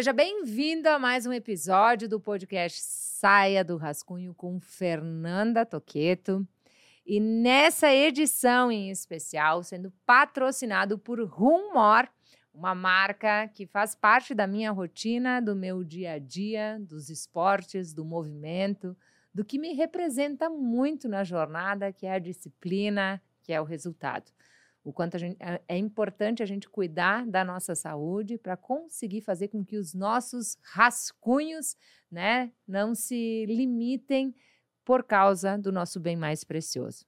Seja bem-vindo a mais um episódio do podcast Saia do Rascunho com Fernanda Toqueto. E nessa edição em especial, sendo patrocinado por Rumor, uma marca que faz parte da minha rotina, do meu dia a dia, dos esportes, do movimento, do que me representa muito na jornada, que é a disciplina, que é o resultado o quanto gente, é, é importante a gente cuidar da nossa saúde para conseguir fazer com que os nossos rascunhos né, não se limitem por causa do nosso bem mais precioso.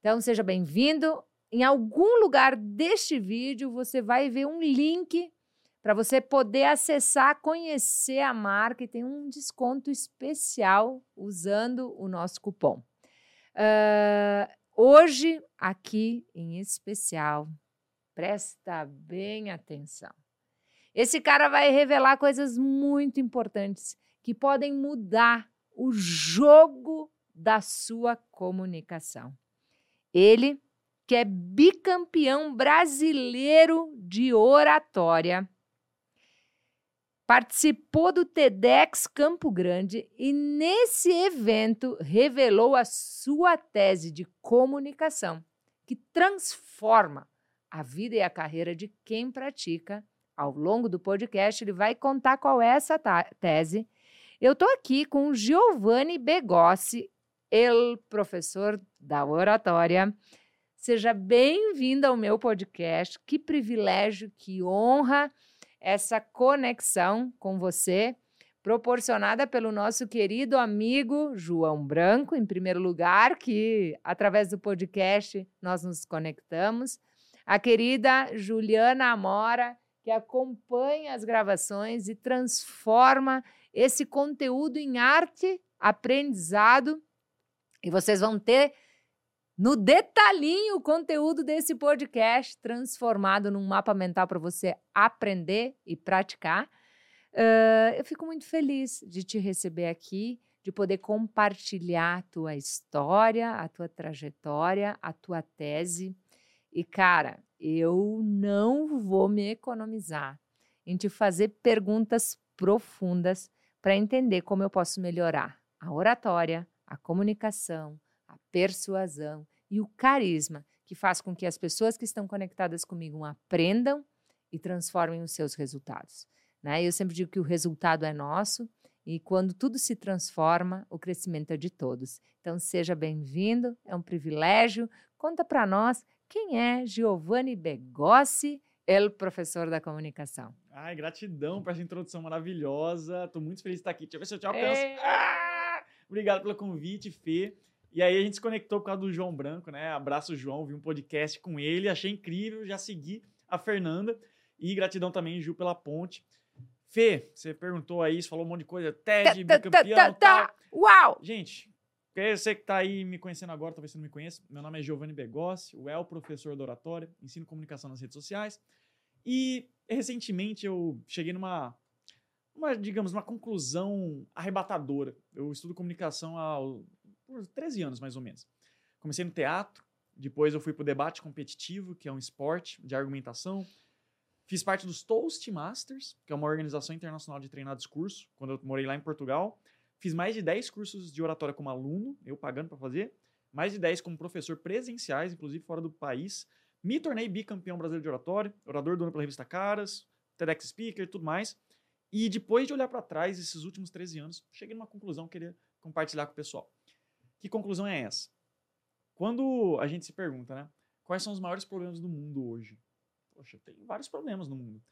Então, seja bem-vindo. Em algum lugar deste vídeo, você vai ver um link para você poder acessar, conhecer a marca e tem um desconto especial usando o nosso cupom. Uh, Hoje, aqui em especial, presta bem atenção. Esse cara vai revelar coisas muito importantes que podem mudar o jogo da sua comunicação. Ele, que é bicampeão brasileiro de oratória, participou do TEDx Campo Grande e, nesse evento, revelou a sua tese de comunicação, que transforma a vida e a carreira de quem pratica. Ao longo do podcast, ele vai contar qual é essa tese. Eu estou aqui com Giovanni Begossi, ele professor da oratória. Seja bem-vindo ao meu podcast. Que privilégio, que honra essa conexão com você, proporcionada pelo nosso querido amigo João Branco, em primeiro lugar, que através do podcast nós nos conectamos, a querida Juliana Amora, que acompanha as gravações e transforma esse conteúdo em arte, aprendizado, e vocês vão ter no detalhinho o conteúdo desse podcast transformado num mapa mental para você aprender e praticar. Uh, eu fico muito feliz de te receber aqui, de poder compartilhar a tua história, a tua trajetória, a tua tese. E, cara, eu não vou me economizar em te fazer perguntas profundas para entender como eu posso melhorar a oratória, a comunicação, persuasão e o carisma, que faz com que as pessoas que estão conectadas comigo aprendam e transformem os seus resultados. Né? Eu sempre digo que o resultado é nosso e quando tudo se transforma, o crescimento é de todos. Então seja bem-vindo, é um privilégio. Conta para nós quem é Giovanni Begossi, ele professor da comunicação. Ai, gratidão por essa introdução maravilhosa. Estou muito feliz de estar aqui. Deixa eu ver se eu te alcanço. É... Ah! Obrigado pelo convite, Fê. E aí a gente se conectou por causa do João Branco, né? Abraço, João, vi um podcast com ele, achei incrível, já segui a Fernanda. E gratidão também, Ju, pela ponte. Fê, você perguntou aí, você falou um monte de coisa, TED, bicampeão, tá, Uau! Gente, você que está aí me conhecendo agora, talvez você não me conheça, meu nome é Giovanni Begossi, o El, professor da oratória, ensino comunicação nas redes sociais. E recentemente eu cheguei numa, uma, digamos, uma conclusão arrebatadora. Eu estudo comunicação há por 13 anos mais ou menos. Comecei no teatro, depois eu fui para o debate competitivo, que é um esporte de argumentação. Fiz parte dos Toastmasters, que é uma organização internacional de treinar discurso, quando eu morei lá em Portugal. Fiz mais de 10 cursos de oratória como aluno, eu pagando para fazer. Mais de 10 como professor presenciais, inclusive fora do país. Me tornei bicampeão brasileiro de oratória, orador do ano pela revista Caras, TEDx Speaker e tudo mais. E depois de olhar para trás, esses últimos 13 anos, cheguei numa conclusão que queria compartilhar com o pessoal. Que conclusão é essa? Quando a gente se pergunta, né? Quais são os maiores problemas do mundo hoje? Poxa, tem vários problemas no mundo.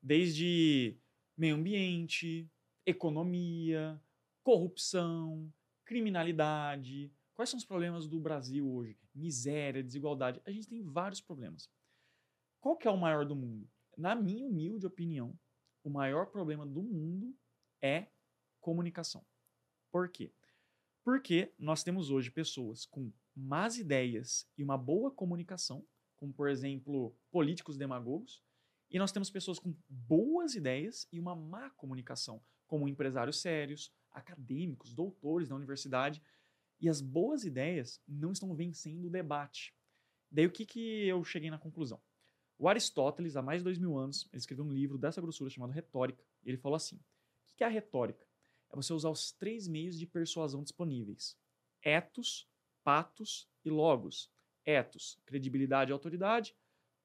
Desde meio ambiente, economia, corrupção, criminalidade. Quais são os problemas do Brasil hoje? Miséria, desigualdade. A gente tem vários problemas. Qual que é o maior do mundo? Na minha humilde opinião, o maior problema do mundo é comunicação. Por quê? Porque nós temos hoje pessoas com más ideias e uma boa comunicação, como por exemplo políticos demagogos, e nós temos pessoas com boas ideias e uma má comunicação, como empresários sérios, acadêmicos, doutores da universidade. E as boas ideias não estão vencendo o debate. Daí o que, que eu cheguei na conclusão? O Aristóteles, há mais de dois mil anos, ele escreveu um livro dessa grossura chamado Retórica. E ele falou assim: o que é a retórica? É você usar os três meios de persuasão disponíveis: etos, patos e logos. Etos, credibilidade e autoridade.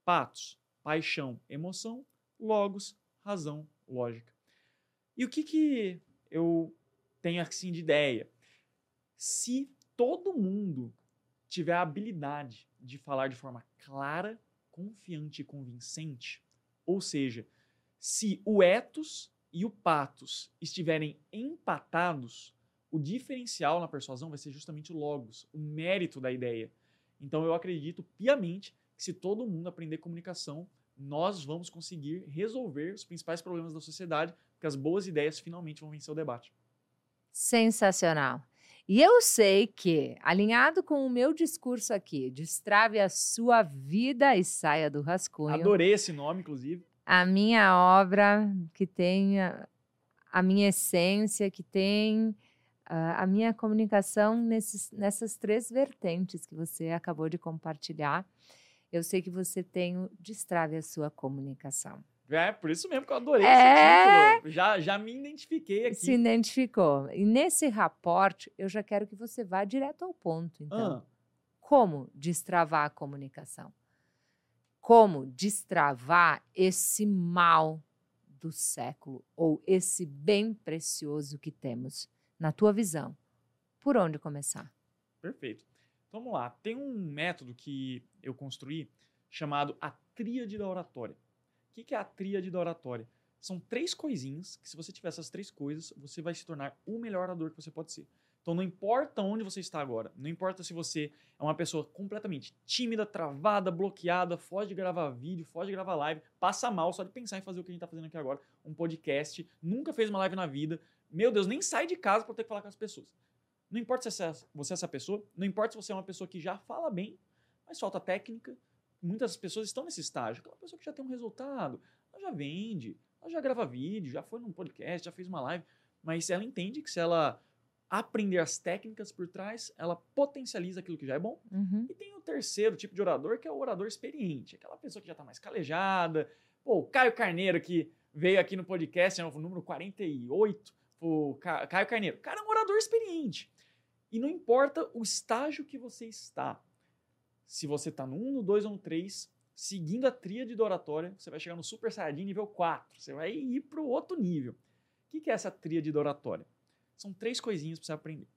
Patos, paixão, emoção. Logos, razão, lógica. E o que, que eu tenho assim de ideia? Se todo mundo tiver a habilidade de falar de forma clara, confiante e convincente, ou seja, se o ethos e o patos estiverem empatados, o diferencial na persuasão vai ser justamente o logos, o mérito da ideia. Então eu acredito piamente que se todo mundo aprender comunicação, nós vamos conseguir resolver os principais problemas da sociedade, porque as boas ideias finalmente vão vencer o debate. Sensacional. E eu sei que, alinhado com o meu discurso aqui, destrave a sua vida e saia do rascunho. Adorei esse nome, inclusive. A minha obra, que tem a, a minha essência, que tem a, a minha comunicação nesses, nessas três vertentes que você acabou de compartilhar. Eu sei que você tem o destrave a sua comunicação. É, por isso mesmo que eu adorei É. esse título. Já, já me identifiquei aqui. Se identificou. E nesse raporte, eu já quero que você vá direto ao ponto, então. Ah, Como destravar a comunicação? Como destravar esse mal do século ou esse bem precioso que temos, na tua visão? Por onde começar? perfeito. Então vamos lá. Tem um método que eu construí chamado a tríade da oratória. O que é a tríade da oratória? São três coisinhas que, se você tiver essas três coisas, você vai se tornar o melhor orador que você pode ser. Então não importa onde você está agora, não importa se você é uma pessoa completamente tímida, travada, bloqueada, foge de gravar vídeo, foge de gravar live, passa mal só de pensar em fazer o que a gente está fazendo aqui agora, um podcast, nunca fez uma live na vida, meu Deus, nem sai de casa para ter que falar com as pessoas. Não importa se é- você é essa pessoa, não importa se você é uma pessoa que já fala bem, mas falta técnica. Muitas pessoas estão nesse estágio. Aquela pessoa que já tem um resultado, ela já vende, ela já grava vídeo, já foi num podcast, já fez uma live, mas ela entende que se ela aprender as técnicas por trás, ela potencializa aquilo que já é bom. Uhum. E tem o terceiro tipo de orador, que é o orador experiente, aquela pessoa que já está mais calejada. Pô, o Caio Carneiro, que veio aqui no podcast, é o número 48, o Ca- Caio Carneiro. O cara é um orador experiente. E não importa o estágio que você está. Se você está no 1, no 2 ou no 3, seguindo a tríade da oratória, você vai chegar no Super Saiyajin nível 4. Você vai ir para o outro nível. O que que é essa tríade da oratória? São três coisinhas para você aprender.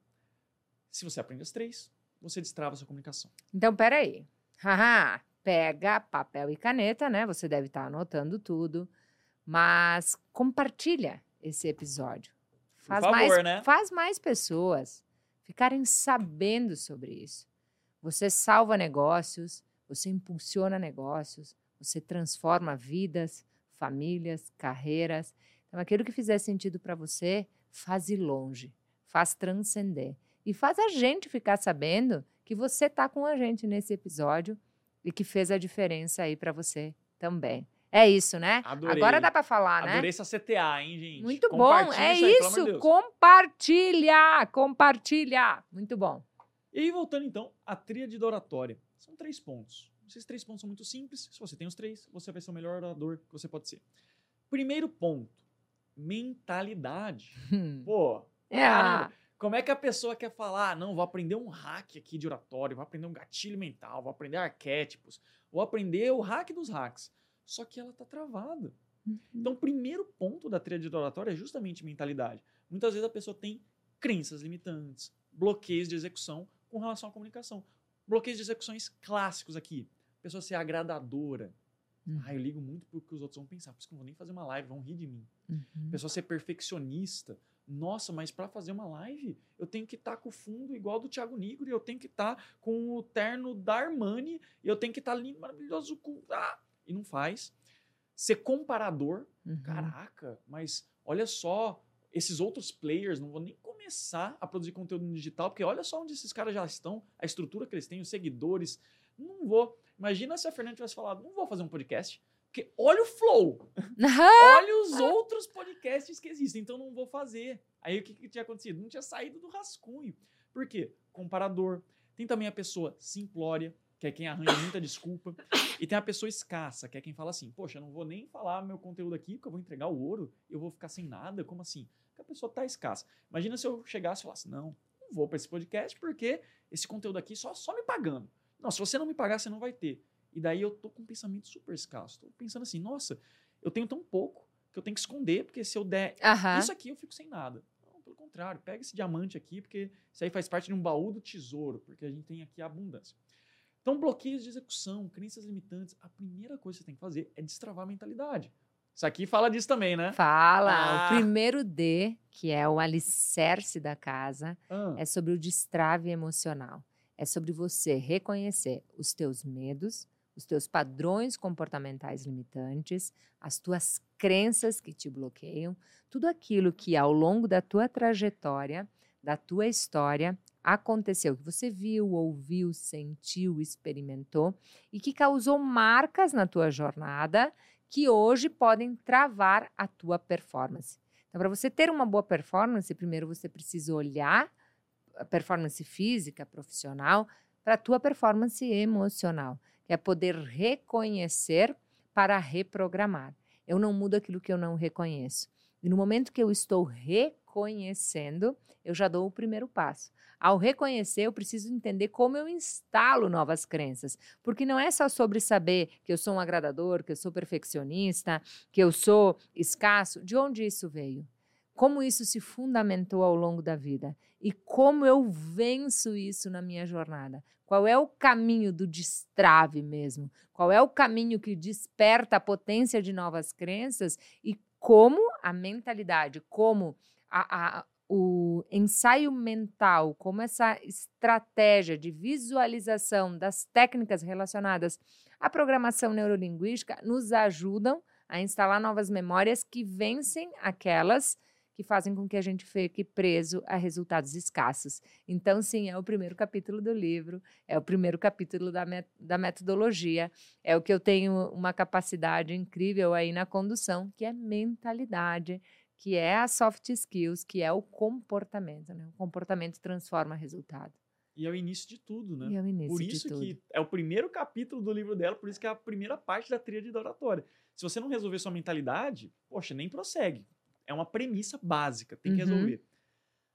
Se você aprende as três, você destrava a sua comunicação. Então, peraí. Haha, pega papel e caneta, né? Você deve estar anotando tudo. Mas compartilha esse episódio. Faz, favor, mais, né? faz mais pessoas ficarem sabendo sobre isso. Você salva negócios, você impulsiona negócios, você transforma vidas, famílias, carreiras. Então, aquilo que fizer sentido para você, faz ir longe, faz transcender. E faz a gente ficar sabendo que você está com a gente nesse episódio e que fez a diferença aí para você também. É isso, né? Adorei. Agora dá para falar, né? Adorei essa CTA, hein, gente? Muito bom, é isso. Deus. Compartilha, compartilha. Muito bom. E aí, voltando então à tríade da oratória. São três pontos. Esses três pontos são muito simples. Se você tem os três, você vai ser o melhor orador que você pode ser. Primeiro ponto: mentalidade. Pô, É. caramba, como é que a pessoa quer falar? "Ah, Não, vou aprender um hack aqui de oratório, vou aprender um gatilho mental, vou aprender arquétipos, vou aprender o hack dos hacks. Só que ela tá travada. Então, o primeiro ponto da tríade da oratória é justamente mentalidade. Muitas vezes a pessoa tem crenças limitantes, bloqueios de execução com relação à comunicação. Bloqueios de execuções clássicos aqui. A pessoa ser agradadora. Uhum. Ah, eu ligo muito pro que os outros vão pensar, por isso que eu não vou nem fazer uma live, vão rir de mim. Uhum. pessoa ser perfeccionista. Nossa, mas para fazer uma live, eu tenho que estar com o fundo igual do Thiago Nigro, eu tenho que estar com o terno da Armani, e eu tenho que estar lindo, maravilhoso. Com... Ah! E não faz. Ser comparador. Uhum. Caraca, mas olha só, esses outros players, não vou nem começar a produzir conteúdo no digital, porque olha só onde esses caras já estão, a estrutura que eles têm, os seguidores. Não vou. Imagina se a Fernanda tivesse falado, não vou fazer um podcast, porque olha o flow, olha os outros podcasts que existem, então não vou fazer. Aí o que, que tinha acontecido? Não tinha saído do rascunho. Por quê? Comparador. Tem também a pessoa simplória, que é quem arranja muita desculpa. E tem a pessoa escassa, que é quem fala assim: Poxa, eu não vou nem falar meu conteúdo aqui, porque eu vou entregar o ouro, eu vou ficar sem nada. Como assim? Porque a pessoa tá escassa. Imagina se eu chegasse e falasse: Não, não vou para esse podcast, porque esse conteúdo aqui só, só me pagando. Não, se você não me pagar, você não vai ter. E daí eu tô com um pensamento super escasso. Tô pensando assim: Nossa, eu tenho tão pouco que eu tenho que esconder, porque se eu der Aham. isso aqui, eu fico sem nada. Não, pelo contrário, pega esse diamante aqui, porque isso aí faz parte de um baú do tesouro, porque a gente tem aqui a abundância. Então, bloqueios de execução, crenças limitantes, a primeira coisa que você tem que fazer é destravar a mentalidade. Isso aqui fala disso também, né? Fala. Ah. O primeiro D, que é o alicerce da casa, Ah, é sobre o destrave emocional. É sobre você reconhecer os teus medos, os teus padrões comportamentais limitantes, as tuas crenças que te bloqueiam, tudo aquilo que ao longo da tua trajetória, da tua história, aconteceu, que você viu, ouviu, sentiu, experimentou e que causou marcas na tua jornada que hoje podem travar a tua performance. Então, para você ter uma boa performance, primeiro você precisa olhar performance física, profissional, para a tua performance emocional, que é poder reconhecer para reprogramar. Eu não mudo aquilo que eu não reconheço. E no momento que eu estou reconhecendo, eu já dou o primeiro passo. Ao reconhecer, eu preciso entender como eu instalo novas crenças. Porque não é só sobre saber que eu sou um agradador, que eu sou perfeccionista, que eu sou escasso. De onde isso veio? Como isso se fundamentou ao longo da vida? E como eu venço isso na minha jornada? Qual é o caminho do destrave mesmo? Qual é o caminho que desperta a potência de novas crenças? E como a mentalidade, como a, a- o ensaio mental, como essa estratégia de visualização das técnicas relacionadas à programação neurolinguística nos ajudam a instalar novas memórias que vencem aquelas que fazem com que a gente fique preso a resultados escassos. Então, sim, é o primeiro capítulo do livro, é o primeiro capítulo da, met- da metodologia, é o que eu tenho uma capacidade incrível aí na condução, que é mentalidade, que é a soft skills, que é o comportamento. Né? O comportamento transforma resultado. e é o início de tudo, né? E é o início Por de isso tudo. que é o primeiro capítulo do livro dela, por isso que é a primeira parte da tríade da oratória. Se você não resolver sua mentalidade, poxa, nem prossegue. É uma premissa básica, tem que Uhum. resolver.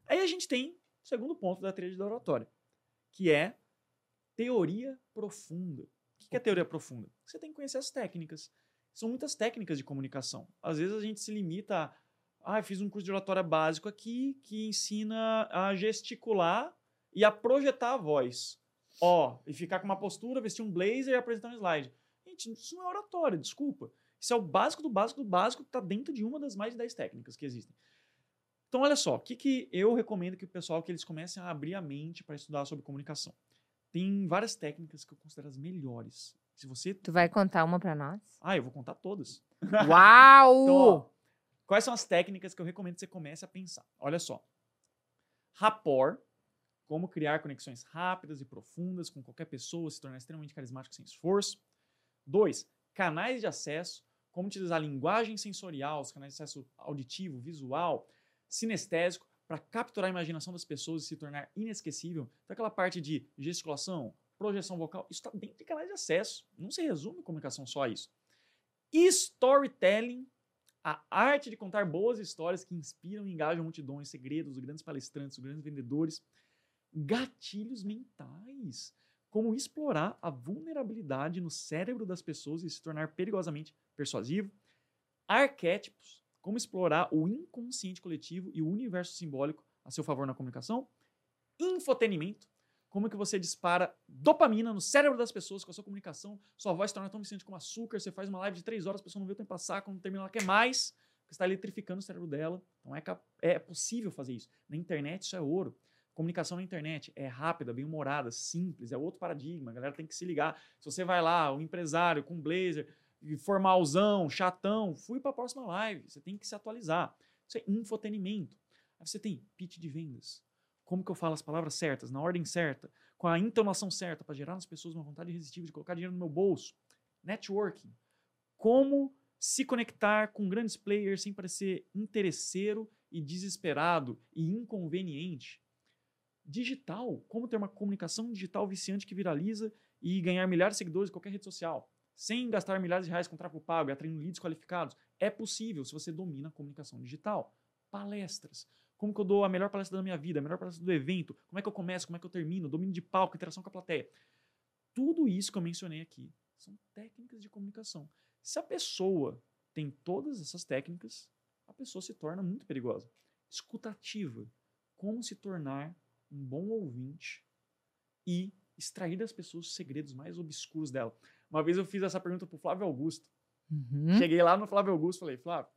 Aí a gente tem o segundo ponto da tríade da oratória, que é teoria profunda. O que é teoria profunda? Você tem que conhecer as técnicas. São muitas técnicas de comunicação. Às vezes a gente se limita a, ah, fiz um curso de oratória básico aqui que ensina a gesticular e a projetar a voz. Ó, e ficar com uma postura, vestir um blazer e apresentar um slide. Gente, isso não é oratória, desculpa. Isso é o básico do básico do básico que está dentro de uma das mais de 10 técnicas que existem. Então, olha só, o que, que eu recomendo que o pessoal que eles comecem a abrir a mente para estudar sobre comunicação. Tem várias técnicas que eu considero as melhores. Se você. Tu vai contar uma para nós? Ah, eu vou contar todas. Uau! Então, ó, quais são as técnicas que eu recomendo que você comece a pensar? Olha só. Rapport, como criar conexões rápidas e profundas com qualquer pessoa, se tornar extremamente carismático sem esforço. Dois, canais de acesso, como utilizar linguagem sensorial, os canais de acesso auditivo, visual, sinestésico, para capturar a imaginação das pessoas e se tornar inesquecível. Então, aquela parte de gesticulação, projeção vocal, isso está dentro de canais de acesso. Não se resume comunicação só a isso. Storytelling, a arte de contar boas histórias que inspiram e engajam multidões, segredos dos grandes palestrantes, dos grandes vendedores. Gatilhos mentais, como explorar a vulnerabilidade no cérebro das pessoas e se tornar perigosamente persuasivo. Arquétipos, como explorar o inconsciente coletivo e o universo simbólico a seu favor na comunicação. Infotenimento, como que você dispara dopamina no cérebro das pessoas com a sua comunicação, sua voz se torna tão viciante como açúcar, você faz uma live de três horas, a pessoa não vê o tempo passar, quando termina ela quer mais, porque está eletrificando o cérebro dela. Então é, é possível fazer isso. Na internet isso é ouro. Comunicação na internet é rápida, bem humorada, simples, é outro paradigma, a galera tem que se ligar. Se você vai lá, um empresário com blazer, formalzão, chatão, fui para a próxima live, você tem que se atualizar. Isso é infotenimento. Aí você tem pitch de vendas. Como que eu falo as palavras certas, na ordem certa, com a entonação certa, para gerar nas pessoas uma vontade irresistível de colocar dinheiro no meu bolso. Networking. Como se conectar com grandes players sem parecer interesseiro e desesperado e inconveniente. Digital. Como ter uma comunicação digital viciante que viraliza e ganhar milhares de seguidores em qualquer rede social, sem gastar milhares de reais com tráfego pago e atraindo leads qualificados. É possível se você domina a comunicação digital. Palestras. Como que eu dou a melhor palestra da minha vida, a melhor palestra do evento, como é que eu começo, como é que eu termino, domínio de palco, interação com a plateia. Tudo isso que eu mencionei aqui são técnicas de comunicação. Se a pessoa tem todas essas técnicas, a pessoa se torna muito perigosa. Escutativa. Como se tornar um bom ouvinte e extrair das pessoas os segredos mais obscuros dela. Uma vez eu fiz essa pergunta para o Flávio Augusto. Uhum. Cheguei lá no Flávio Augusto e falei, Flávio,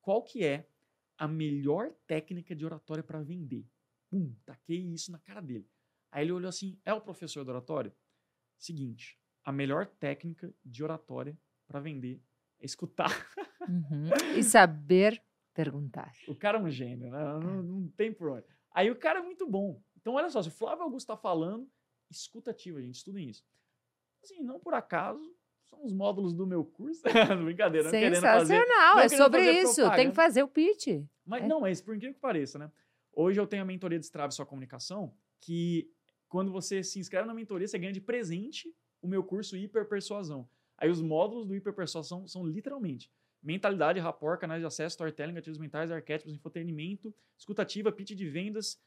qual que é a melhor técnica de oratória para vender? Pum, taquei isso na cara dele. Aí ele olhou assim, é o professor de oratória? Seguinte, a melhor técnica de oratória para vender é escutar. Uhum. E saber perguntar. O cara é um gênio, né? Não, não tem por onde. Aí o cara é muito bom. Então, olha só, se o Flávio Augusto está falando, escutativa, gente, estudem isso. Assim, não por acaso, são os módulos do meu curso. Brincadeira, não querendo fazer. Sensacional, é sobre isso. Tem propaganda. que fazer o pitch. Mas É. não, mas por incrível que pareça, né? Hoje eu tenho a mentoria de Strava Sua Comunicação, que quando você se inscreve na mentoria, você ganha de presente o meu curso Hiperpersuasão. Aí os módulos do Hiperpersuasão são literalmente mentalidade, rapport, canais de acesso, storytelling, gatilhos mentais, arquétipos, infotenimento, escutativa, pitch de vendas,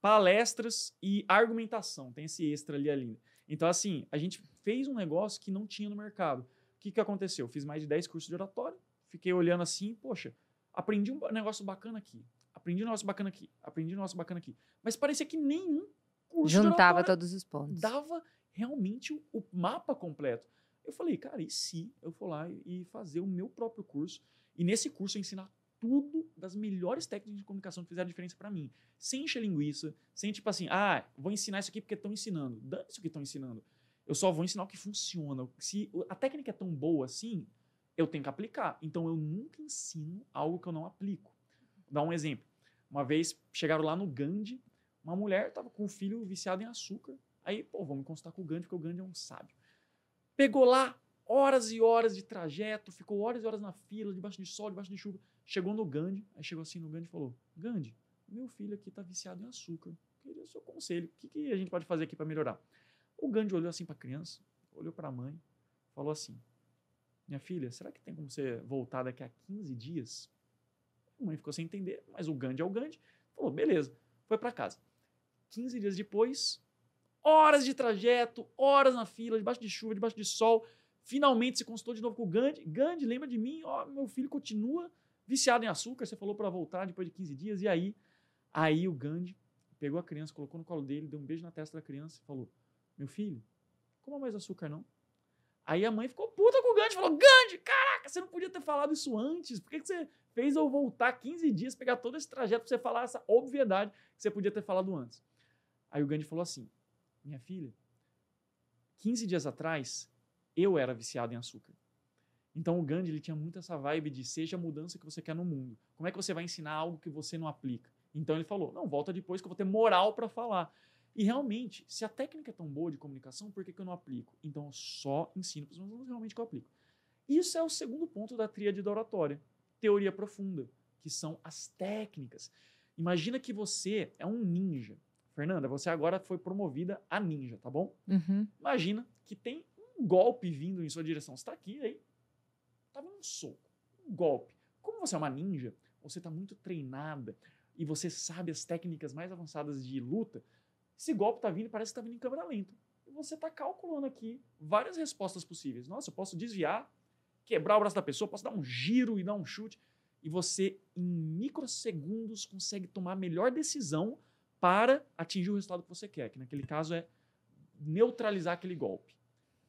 palestras e argumentação. Tem esse extra ali ali. Então, assim, a gente fez um negócio que não tinha no mercado. O que, que aconteceu? Fiz mais de 10 cursos de oratória, fiquei olhando assim, poxa, aprendi um negócio bacana aqui, aprendi um negócio bacana aqui, aprendi um negócio bacana aqui. Mas parecia que nenhum curso Juntava todos os pontos. dava realmente o, o mapa completo. Eu falei, cara, e se eu for lá e fazer o meu próprio curso? E nesse curso eu ensinar tudo das melhores técnicas de comunicação que fizeram diferença para mim. Sem encher linguiça, sem tipo assim, ah, vou ensinar isso aqui porque estão ensinando. Dane-se o que estão ensinando. Eu só vou ensinar o que funciona. Se a técnica é tão boa assim, eu tenho que aplicar. Então eu nunca ensino algo que eu não aplico. Vou dar um exemplo. Uma vez chegaram lá no Gandhi, uma mulher estava com o filho viciado em açúcar. Aí, pô, vamos consultar com o Gandhi, porque o Gandhi é um sábio. Pegou lá horas e horas de trajeto, ficou horas e horas na fila, debaixo de sol, debaixo de chuva. Chegou no Gandhi, aí chegou assim no Gandhi e falou: Gandhi, meu filho aqui está viciado em açúcar. Queria o seu conselho. O que, que a gente pode fazer aqui para melhorar? O Gandhi olhou assim para a criança, olhou para a mãe, falou assim: Minha filha, será que tem como você voltar daqui a 15 dias? A mãe ficou sem entender, mas o Gandhi é o Gandhi. Falou: beleza, foi para casa. 15 dias depois, horas de trajeto, horas na fila, debaixo de chuva, debaixo de sol. Finalmente se consultou de novo com o Gandhi. Gandhi, lembra de mim? Ó, meu filho continua viciado em açúcar. Você falou para voltar depois de 15 dias. E aí? Aí o Gandhi pegou a criança, colocou no colo dele, deu um beijo na testa da criança e falou: Meu filho, coma mais açúcar não. Aí a mãe ficou puta com o Gandhi, falou: Gandhi, caraca, você não podia ter falado isso antes. Por que, que você fez eu voltar 15 dias, pegar todo esse trajeto pra você falar essa obviedade que você podia ter falado antes? Aí o Gandhi falou assim: Minha filha, 15 dias atrás eu era viciado em açúcar. Então o Gandhi ele tinha muito essa vibe de seja a mudança que você quer no mundo. Como é que você vai ensinar algo que você não aplica? Então ele falou: não, volta depois que eu vou ter moral para falar. E realmente, se a técnica é tão boa de comunicação, por que, que eu não aplico? Então eu só ensino para os meus alunos realmente que eu aplico. Isso é o segundo ponto da tríade da oratória, teoria profunda, que são as técnicas. Imagina que você é um ninja. Fernanda, você agora foi promovida a ninja, tá bom? Uhum. Imagina que tem um golpe vindo em sua direção. Você está aqui, aí tá vindo um soco, um golpe. Como você é uma ninja, você está muito treinada e você sabe as técnicas mais avançadas de luta. Esse golpe está vindo e parece que está vindo em câmera lenta. E você está calculando aqui várias respostas possíveis. Nossa, eu posso desviar, quebrar o braço da pessoa, posso dar um giro e dar um chute. E você, em microsegundos, consegue tomar a melhor decisão para atingir o resultado que você quer, que naquele caso é neutralizar aquele golpe.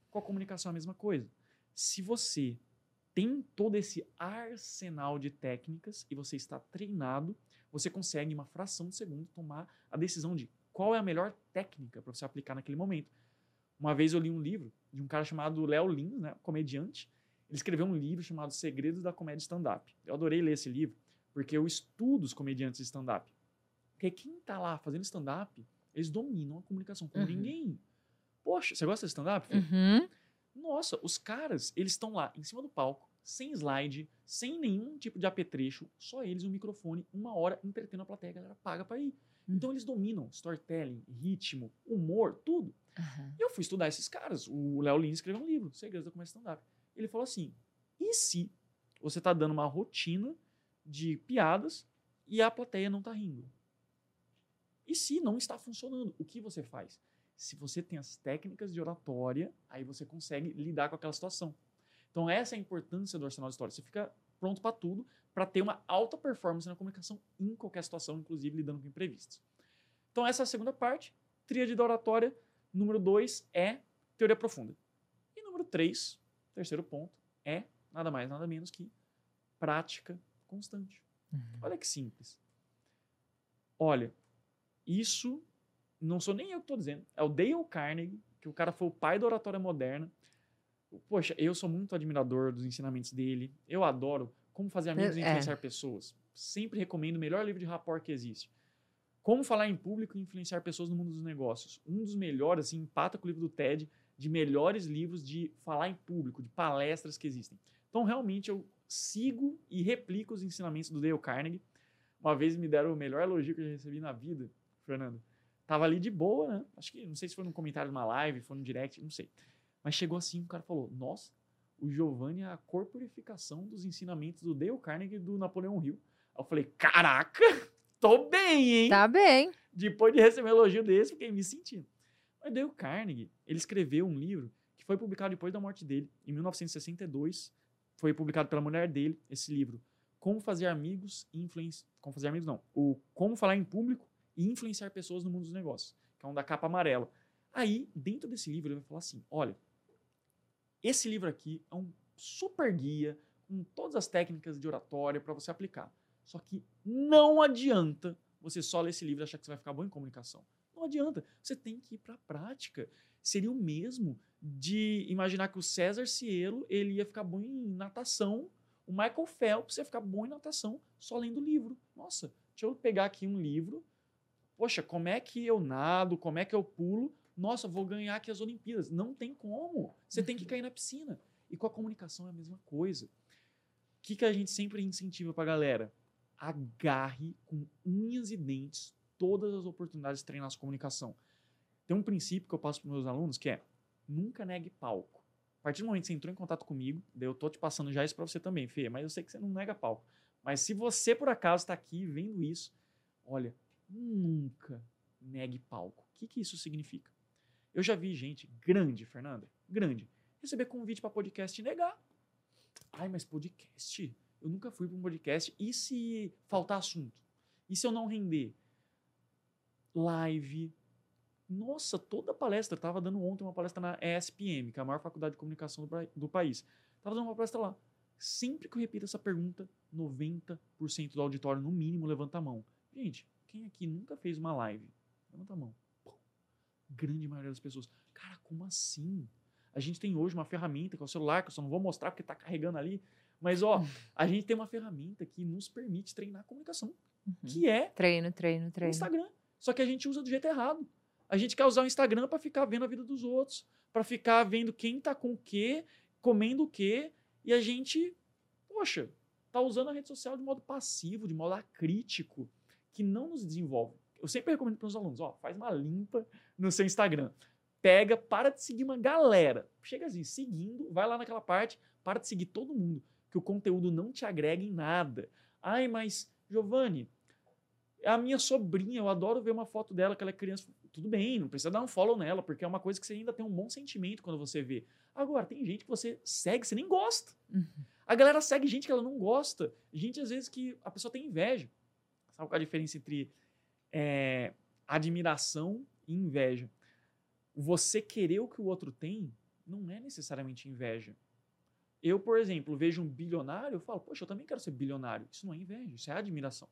Com a comunicação é a mesma coisa. Se você tem todo esse arsenal de técnicas e você está treinado, você consegue, em uma fração de segundo, tomar a decisão de qual é a melhor técnica para você aplicar naquele momento. Uma vez eu li um livro de um cara chamado Léo Lins, né, comediante. Ele escreveu um livro chamado Segredos da Comédia Stand-Up. Eu adorei ler esse livro, porque eu estudo os comediantes de stand-up. Porque quem está lá fazendo stand-up, eles dominam a comunicação como Uhum. ninguém. Poxa, você gosta de stand-up? Uhum. Nossa, os caras, eles estão lá em cima do palco, sem slide, sem nenhum tipo de apetrecho, só eles e um microfone, uma hora entretendo a plateia, a galera paga pra ir. Hum. Então eles dominam storytelling, ritmo, humor, tudo. E eu fui estudar esses caras. O Léo Lins escreveu um livro, Segredos da Comédia Stand-Up. Ele falou assim: e se você tá dando uma rotina de piadas e a plateia não tá rindo? E se não está funcionando, o que você faz? Se você tem as técnicas de oratória, aí você consegue lidar com aquela situação. Então, essa é a importância do arsenal de história. Você fica pronto para tudo, para ter uma alta performance na comunicação em qualquer situação, inclusive lidando com imprevistos. Então, essa é a segunda parte. Tríade da oratória. Número dois é teoria profunda. E número três, terceiro ponto, é nada mais, nada menos que prática constante. Olha que simples. Olha, isso não sou nem eu que estou dizendo. É o Dale Carnegie, que o cara foi o pai da oratória moderna. Poxa, eu sou muito admirador dos ensinamentos dele. Eu adoro como fazer amigos e É. influenciar pessoas. Sempre recomendo o melhor livro de rapport que existe. Como falar em público e influenciar pessoas no mundo dos negócios. Um dos melhores, assim, empata com o livro do TED, de melhores livros de falar em público, de palestras que existem. Então, realmente, eu sigo e replico os ensinamentos do Dale Carnegie. Uma vez me deram o melhor elogio que eu já recebi na vida, Fernando. Tava ali de boa, né? Acho que, não sei se foi num comentário de uma live, foi no direct, não sei. Mas chegou assim, o cara falou, nossa, o Giovanni é a corporificação dos ensinamentos do Dale Carnegie e do Napoleão Hill. Aí eu falei, caraca, tô bem, hein? Tá bem. Depois de receber um elogio desse, fiquei me sentindo. Mas Dale Carnegie, ele escreveu um livro que foi publicado depois da morte dele, em 1962. Foi publicado pela mulher dele, esse livro. Como fazer amigos e influenciar... Como fazer amigos, não. O Como falar em público e influenciar pessoas no mundo dos negócios, que é um da capa amarela. Aí, dentro desse livro, ele vai falar assim, olha, esse livro aqui é um super guia com todas as técnicas de oratória para você aplicar. Só que não adianta você só ler esse livro e achar que você vai ficar bom em comunicação. Não adianta. Você tem que ir para a prática. Seria o mesmo de imaginar que o César Cielo ele ia ficar bom em natação, o Michael Phelps ia ficar bom em natação só lendo o livro. Nossa, deixa eu pegar aqui um livro. Poxa, como é que eu nado? Como é que eu pulo? Nossa, vou ganhar aqui as Olimpíadas. Não tem como. Você tem que cair na piscina. E com a comunicação é a mesma coisa. O que, que a gente sempre incentiva para a galera? Agarre com unhas e dentes todas as oportunidades de treinar a sua comunicação. Tem um princípio que eu passo para meus alunos que é nunca negue palco. A partir do momento que você entrou em contato comigo, eu tô te passando já isso para você também, Fê, mas eu sei que você não nega palco. Mas se você por acaso está aqui vendo isso, olha, nunca negue palco. O que, que isso significa? Eu já vi gente grande, Fernanda, grande, receber convite para podcast e negar. Ai, mas podcast? Eu nunca fui para um podcast. E se faltar assunto? E se eu não render? Live. Nossa, toda palestra. Eu tava dando ontem uma palestra na ESPM, que é a maior faculdade de comunicação do, do país. Tava dando uma palestra lá. Sempre que eu repito essa pergunta, 90% do auditório, no mínimo, levanta a mão. Gente, quem aqui nunca fez uma live? Levanta a mão. Pô, grande maioria das pessoas. Cara, como assim? A gente tem hoje uma ferramenta que é o celular, que eu só não vou mostrar porque tá carregando ali. Mas, ó, a gente tem uma ferramenta que nos permite treinar a comunicação, que é Treino, treino, o treino. Instagram. Só que a gente usa do jeito errado. A gente quer usar o Instagram para ficar vendo a vida dos outros, para ficar vendo quem tá com o quê, comendo o quê, e a gente, poxa, tá usando a rede social de modo passivo, de modo acrítico, que não nos desenvolve. Eu sempre recomendo para os alunos, ó, faz uma limpa no seu Instagram. Pega, para de seguir uma galera. Chega assim, seguindo, vai lá naquela parte, para de seguir todo mundo, que o conteúdo não te agrega em nada. Ai, mas, Giovanni, a minha sobrinha, eu adoro ver uma foto dela que ela é criança. Tudo bem, não precisa dar um follow nela, porque é uma coisa que você ainda tem um bom sentimento quando você vê. Agora, tem gente que você segue, você nem gosta. Uhum. A galera segue gente que ela não gosta. Gente, às vezes, que a pessoa tem inveja. Sabe qual é a diferença entre é, admiração e inveja? Você querer o que o outro tem não é necessariamente inveja. Eu, por exemplo, vejo um bilionário, eu falo, poxa, eu também quero ser bilionário. Isso não é inveja, isso é admiração.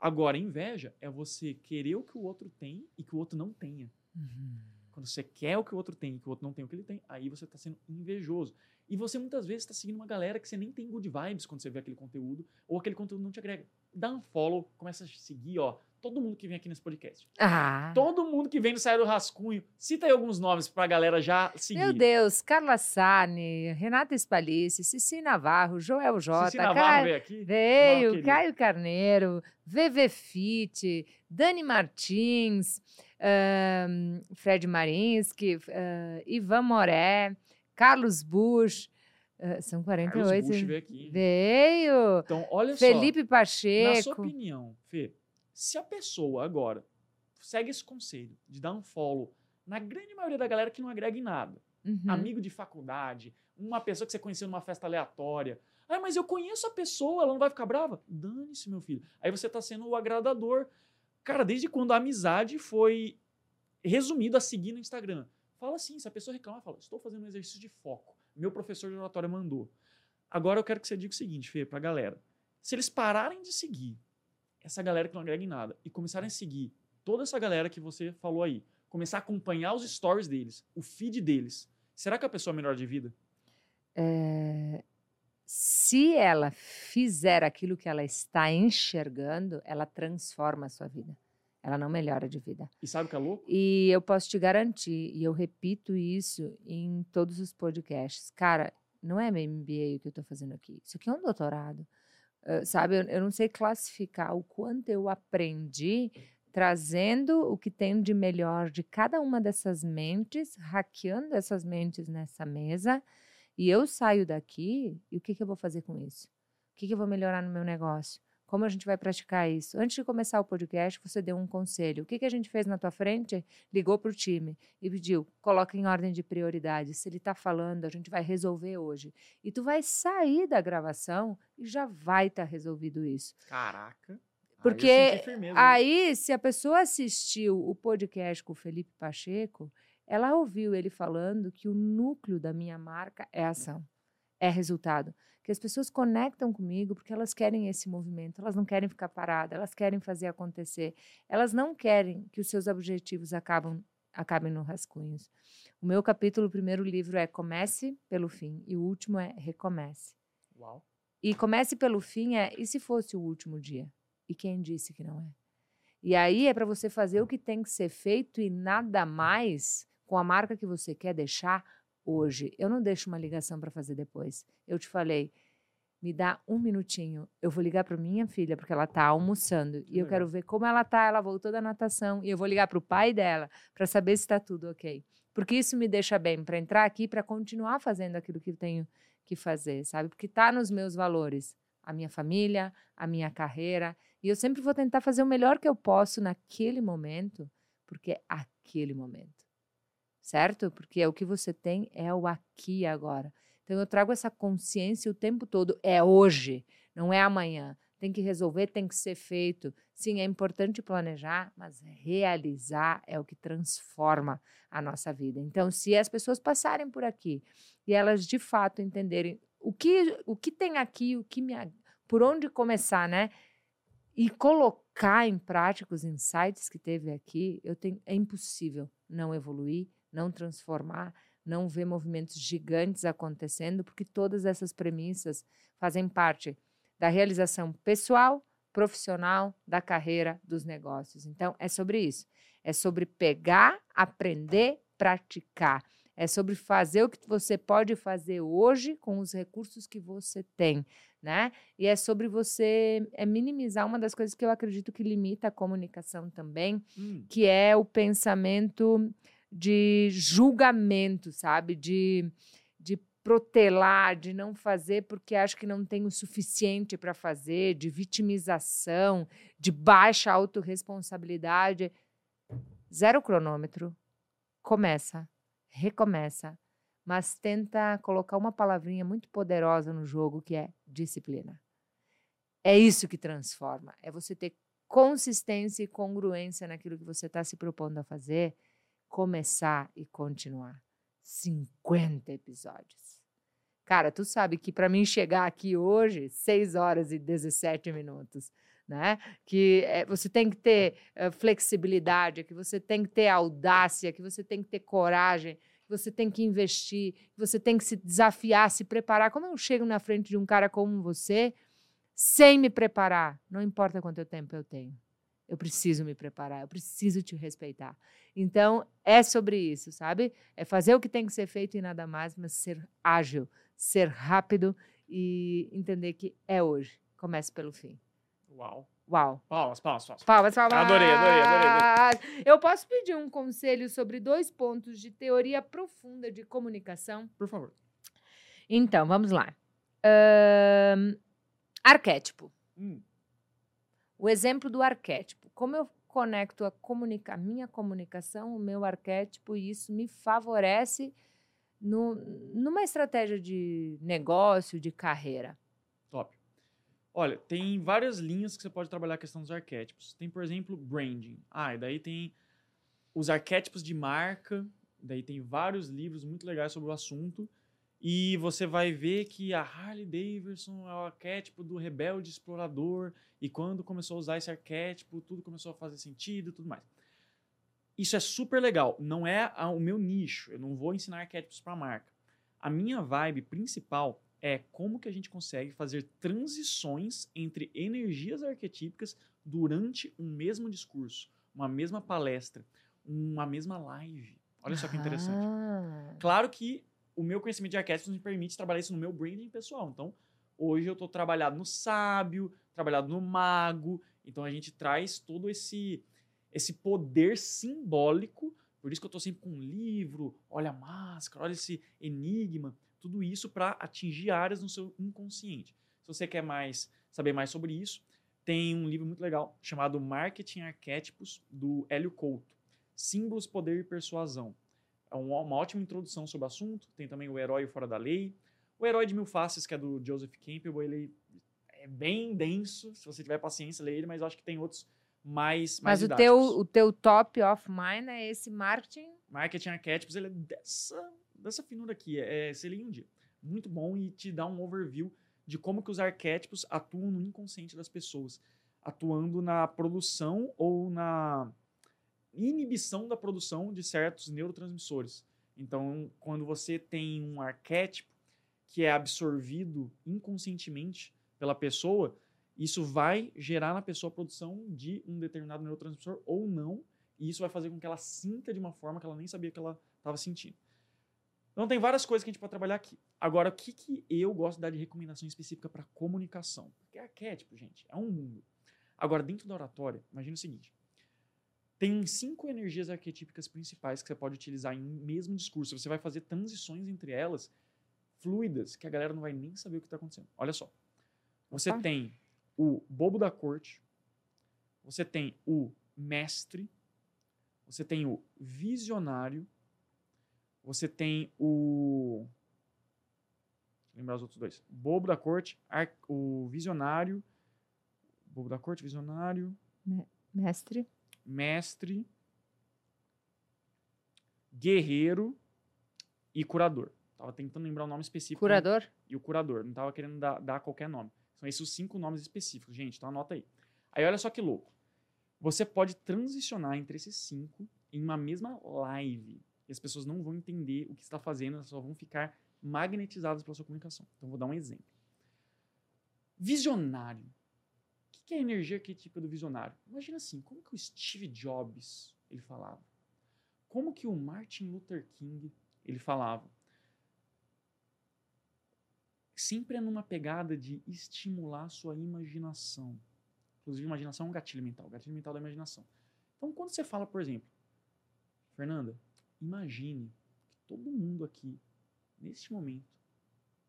Agora, inveja é você querer o que o outro tem e que o outro não tenha. Uhum. Quando você quer o que o outro tem e que o outro não tem o que ele tem, aí você está sendo invejoso. E você muitas vezes está seguindo uma galera que você nem tem good vibes quando você vê aquele conteúdo, ou aquele conteúdo não te agrega. Dá um follow, começa a seguir, ó, todo mundo que vem aqui nesse podcast. Ah, Todo mundo que vem no Saia do Rascunho. Cita aí alguns nomes pra galera já seguir. meu Deus, Carla Sane, Renata Spalice, Cici Navarro, Joel Jota, Cici Navarro Caio- veio aqui. Veio, querido. Caio Carneiro, VV Fit, Dani Martins, Fred Marinsky, ah, Ivan Moré, Carlos Bush. Ah, são Carlos 48. Bush veio aqui. Veio! Então, olha Felipe só. Na sua Pacheco. opinião, Fê, se a pessoa agora segue esse conselho de dar um follow na grande maioria da galera que não agrega em nada, Uhum. amigo de faculdade, uma pessoa que você conheceu numa festa aleatória. Ah, mas eu conheço a pessoa, ela não vai ficar brava? Dane-se, meu filho. Aí você tá sendo o agradador. Cara, desde quando a amizade foi resumida a seguir no Instagram? Fala assim, se a pessoa reclama, fala, estou fazendo um exercício de foco. Meu professor de oratória mandou. Agora eu quero que você diga o seguinte, Fê, pra galera. Se eles pararem de seguir essa galera que não agrega em nada e começarem a seguir toda essa galera que você falou aí, começar a acompanhar os stories deles, o feed deles, será que a pessoa é melhor de vida? É, se ela fizer aquilo que ela está enxergando, ela transforma a sua vida. Ela não melhora de vida. E sabe o que é louco? E eu posso te garantir, e eu repito isso em todos os podcasts. Cara, não é meu MBA o que eu estou fazendo aqui. Isso aqui é um doutorado. Ah, sabe, eu, eu não sei classificar o quanto eu aprendi trazendo o que tem de melhor de cada uma dessas mentes, hackeando essas mentes nessa mesa. E eu saio daqui e o que, que eu vou fazer com isso? O que, que eu vou melhorar no meu negócio? Como a gente vai praticar isso? Antes de começar o podcast, você deu um conselho. O que, que a gente fez na tua frente? Ligou para o time e pediu: coloca em ordem de prioridade. Se ele está falando, a gente vai resolver hoje. E tu vai sair da gravação e já vai estar resolvido isso. Caraca. Porque Aí, firmeza? Aí, se a pessoa assistiu o podcast com o Felipe Pacheco, ela ouviu ele falando que o núcleo da minha marca é ação, é resultado. Que as pessoas conectam comigo porque elas querem esse movimento, elas não querem ficar paradas, elas querem fazer acontecer, elas não querem que os seus objetivos acabam, acabem no rascunhos. O meu capítulo, o primeiro livro é Comece pelo fim e o último é Recomece. Uau. E comece pelo fim é e se fosse o último dia? E quem disse que não é? E aí é para você fazer o que tem que ser feito e nada mais com a marca que você quer deixar hoje. Eu não deixo uma ligação para fazer depois. Eu te falei, me dá um minutinho. Eu vou ligar para minha filha porque ela está almoçando e eu quero ver como ela tá. Ela voltou da natação e eu vou ligar para o pai dela para saber se está tudo ok. Porque isso me deixa bem para entrar aqui para continuar fazendo aquilo que eu tenho que fazer, sabe? Porque está nos meus valores, a minha família, a minha carreira e eu sempre vou tentar fazer o melhor que eu posso naquele momento, porque é aquele momento. Certo? Porque é o que você tem é o aqui e agora. Então eu trago essa consciência o tempo todo, é hoje, não é amanhã. Tem que resolver, tem que ser feito. Sim, é importante planejar, mas realizar é o que transforma a nossa vida. Então, se as pessoas passarem por aqui e elas de fato entenderem o que, o que tem aqui, o que me, por onde começar, né? E colocar em prática os insights que teve aqui, eu tenho, é impossível não evoluir, não transformar, não ver movimentos gigantes acontecendo, porque todas essas premissas fazem parte da realização pessoal, profissional, da carreira, dos negócios. Então, é sobre isso. É sobre pegar, aprender, praticar. É sobre fazer o que você pode fazer hoje com os recursos que você tem, né? E é sobre você é minimizar uma das coisas que eu acredito que limita a comunicação também, Hum, que é o pensamento de julgamento, sabe? De, de protelar, de não fazer porque acho que não tem o suficiente para fazer, de vitimização, de baixa autorresponsabilidade. Zero cronômetro. Começa, recomeça, mas tenta colocar uma palavrinha muito poderosa no jogo que é disciplina. É isso que transforma. É você ter consistência e congruência naquilo que você está se propondo a fazer, começar e continuar. 50 episódios. Cara, tu sabe que para mim chegar aqui hoje, 6 horas e 17 minutos, né? Que eh, você tem que ter eh, flexibilidade, que você tem que ter audácia, que você tem que ter coragem, que você tem que investir, que você tem que se desafiar, se preparar. Como eu chego na frente de um cara como você, sem me preparar, não importa quanto tempo eu tenho. Eu preciso me preparar, eu preciso te respeitar. Então, é sobre isso, sabe? É fazer o que tem que ser feito e nada mais, mas ser ágil, ser rápido e entender que é hoje. Comece pelo fim. Uau. Uau. Palmas, palmas, palmas. Palmas, palmas. Adorei, adorei, adorei, Eu posso pedir um conselho sobre dois pontos de teoria profunda de comunicação? Por favor. Então, vamos lá. Arquétipo. Hum, O exemplo do arquétipo. Como eu conecto a, comunica a minha comunicação, o meu arquétipo, e isso me favorece no, numa estratégia de negócio, de carreira. top. Olha, tem várias linhas que você pode trabalhar a questão dos arquétipos. Tem, por exemplo, branding. Ah, e daí tem os arquétipos de marca. Daí tem vários livros muito legais sobre o assunto. E você vai ver que a Harley Davidson é o arquétipo do rebelde explorador. E quando começou a usar esse arquétipo, tudo começou a fazer sentido e tudo mais. Isso é super legal. Não é o meu nicho. Eu não vou ensinar arquétipos para marca. A minha vibe principal é como que a gente consegue fazer transições entre energias arquetípicas durante um mesmo discurso, uma mesma palestra, uma mesma live. Olha só que interessante. Ah, Claro que o meu conhecimento de arquétipos me permite trabalhar isso no meu branding pessoal. Então, hoje eu estou trabalhado no sábio, trabalhado no mago. Então, a gente traz todo esse esse poder simbólico. Por isso que eu estou sempre com um livro, olha a máscara, olha esse enigma. Tudo isso para atingir áreas no seu inconsciente. Se você quer mais saber mais sobre isso, tem um livro muito legal chamado Marketing Arquétipos, do Hélio Couto. Símbolos, Poder e Persuasão. É uma ótima introdução sobre o assunto. Tem também o Herói Fora da Lei. O Herói de Mil Faces, que é do Joseph Campbell, ele é bem denso. Se você tiver paciência, lê ele, mas eu acho que tem outros mais, mais Mas o teu, o teu top of mind é esse marketing. Marketing Arquétipos, ele é dessa, dessa finura aqui. É, é, você lê em um dia. Muito bom e te dá um overview de como que os arquétipos atuam no inconsciente das pessoas. Atuando na produção ou na inibição da produção de certos neurotransmissores. Então, quando você tem um arquétipo que é absorvido inconscientemente pela pessoa, isso vai gerar na pessoa a produção de um determinado neurotransmissor ou não, e isso vai fazer com que ela sinta de uma forma que ela nem sabia que ela estava sentindo. Então tem várias coisas que a gente pode trabalhar aqui. Agora, o que, que eu gosto de dar de recomendação específica para comunicação? Porque é arquétipo, gente, é um mundo. Agora, dentro da oratória, imagina o seguinte: tem cinco energias arquetípicas principais que você pode utilizar em um mesmo discurso. Você vai fazer transições entre elas fluidas, que a galera não vai nem saber o que está acontecendo. Olha só. Você tem o bobo da corte, você tem o mestre, você tem o visionário, você tem o. Deixa eu lembrar os outros dois. Bobo da corte, ar- o visionário. Bobo da corte, visionário, Mestre. Mestre, guerreiro e curador. Tava tentando lembrar o nome específico. Curador. E o curador. Não tava querendo dar, dar qualquer nome. São esses os cinco nomes específicos, gente. Então anota aí. Aí olha só que louco. Você pode transicionar entre esses cinco em uma mesma live. E as pessoas não vão entender o que você está fazendo, elas só vão ficar magnetizadas pela sua comunicação. Então vou dar um exemplo. Visionário. O que que é a energia arquetípica do visionário? Imagina assim, como que o Steve Jobs ele falava? Como que o Martin Luther King ele falava? Sempre é numa pegada de estimular a sua imaginação. Inclusive, imaginação é um gatilho mental, gatilho mental da imaginação. Então, quando você fala, por exemplo, Fernanda, imagine que todo mundo aqui, neste momento,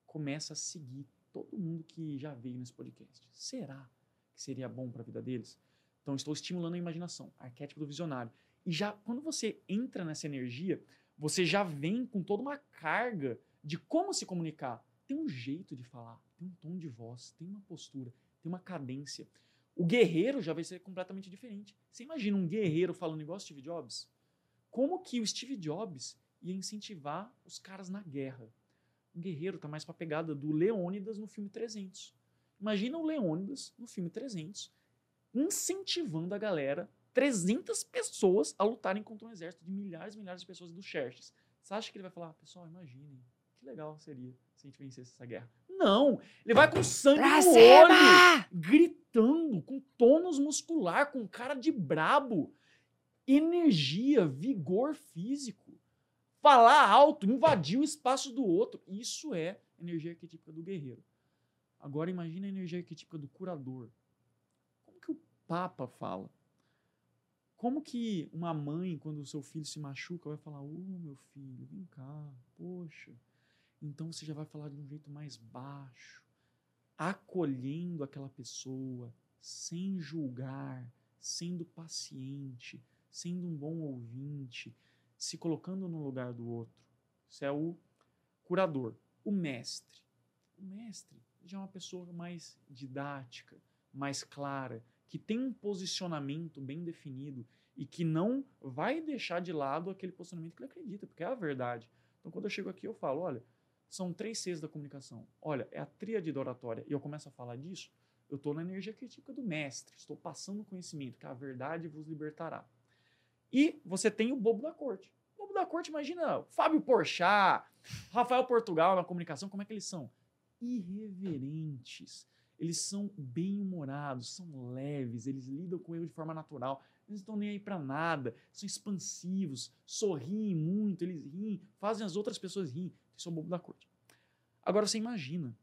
começa a seguir todo mundo que já veio nesse podcast. Será que seria bom para a vida deles? Então, estou estimulando a imaginação, arquétipo do visionário. E já, quando você entra nessa energia, você já vem com toda uma carga de como se comunicar. Tem um jeito de falar, tem um tom de voz, tem uma postura, tem uma cadência. O guerreiro já vai ser completamente diferente. Você imagina um guerreiro falando igual Steve Jobs? Como que o Steve Jobs ia incentivar os caras na guerra? O guerreiro tá mais pra pegada do Leônidas no filme 300. Imagina o Leônidas no filme 300 incentivando a galera, 300 pessoas, a lutarem contra um exército de milhares e milhares de pessoas do Xerxes. Você acha que ele vai falar, pessoal, imaginem, que legal seria se a gente vencesse essa guerra? Não! Ele vai com sangue Pra no cima! olho, gritando, com tônus muscular, com cara de brabo, energia, vigor físico, falar alto, invadir o espaço do outro. Isso é energia arquetípica do guerreiro. Agora imagina a energia arquetípica do curador. Papa fala. Como que uma mãe, quando o seu filho se machuca, vai falar: Ô oh, meu filho, vem cá, poxa. Então você já vai falar de um jeito mais baixo, acolhendo aquela pessoa, sem julgar, sendo paciente, sendo um bom ouvinte, se colocando no lugar do outro. Isso é o curador. O mestre. O mestre já é uma pessoa mais didática, mais clara, que tem um posicionamento bem definido e que não vai deixar de lado aquele posicionamento que ele acredita, porque é a verdade. Então, quando eu chego aqui, eu falo: olha, são três Cs da comunicação. Olha, é a tríade da oratória. E eu começo a falar disso, eu estou na energia crítica do mestre, estou passando conhecimento, que a verdade vos libertará. E você tem o bobo da corte. O bobo da corte, imagina Fábio Porchat, Rafael Portugal na comunicação, como é que eles são? Irreverentes eles são bem-humorados, são leves, eles lidam com ele de forma natural, eles não estão nem aí para nada, são expansivos, sorriem muito, eles riem, fazem as outras pessoas rirem. Isso é o bobo da corte. Agora você imagina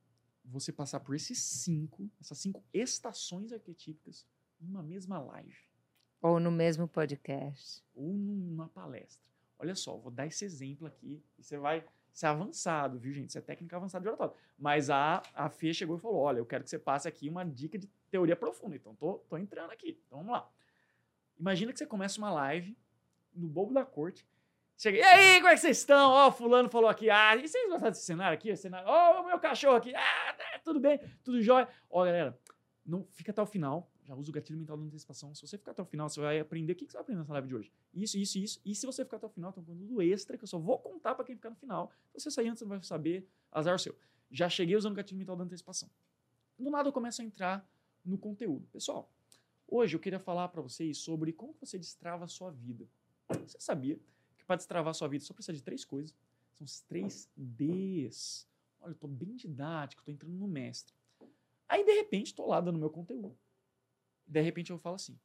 você passar por esses cinco, essas cinco estações arquetípicas em uma mesma live. Ou no mesmo podcast. Ou numa palestra. Olha só, vou dar esse exemplo aqui e você vai isso é avançado, viu, gente? Isso é técnica avançada de oratório. Mas a, a Fê chegou e falou: olha, eu quero que você passe aqui uma dica de teoria profunda. Então, tô, tô entrando aqui. Então, vamos lá. Imagina que você começa uma live no bobo da corte. Chega, e aí, como é que vocês estão? Ó, oh, fulano falou aqui. Ah, e vocês gostaram desse cenário aqui? cenário? Ó, oh, meu cachorro aqui. Ah, tudo bem, tudo jóia. Ó, galera, não fica até o final já usa o gatilho mental da antecipação. Se você ficar até o final, você vai aprender o que você vai aprender nessa live de hoje. Isso, isso, isso. E se você ficar até o final, tem um conteúdo extra que eu só vou contar para quem ficar no final. Se você sair antes, você não vai saber. Azar seu. Já cheguei usando o gatilho mental da antecipação. Do nada eu começo a entrar no conteúdo. Pessoal, hoje eu queria falar para vocês sobre como você destrava a sua vida. Você sabia que para destravar a sua vida só precisa de três coisas? São os três Ds. Olha, eu tô bem didático, tô entrando no mestre. Aí, de repente, estou lá dando meu conteúdo. De repente eu falo assim.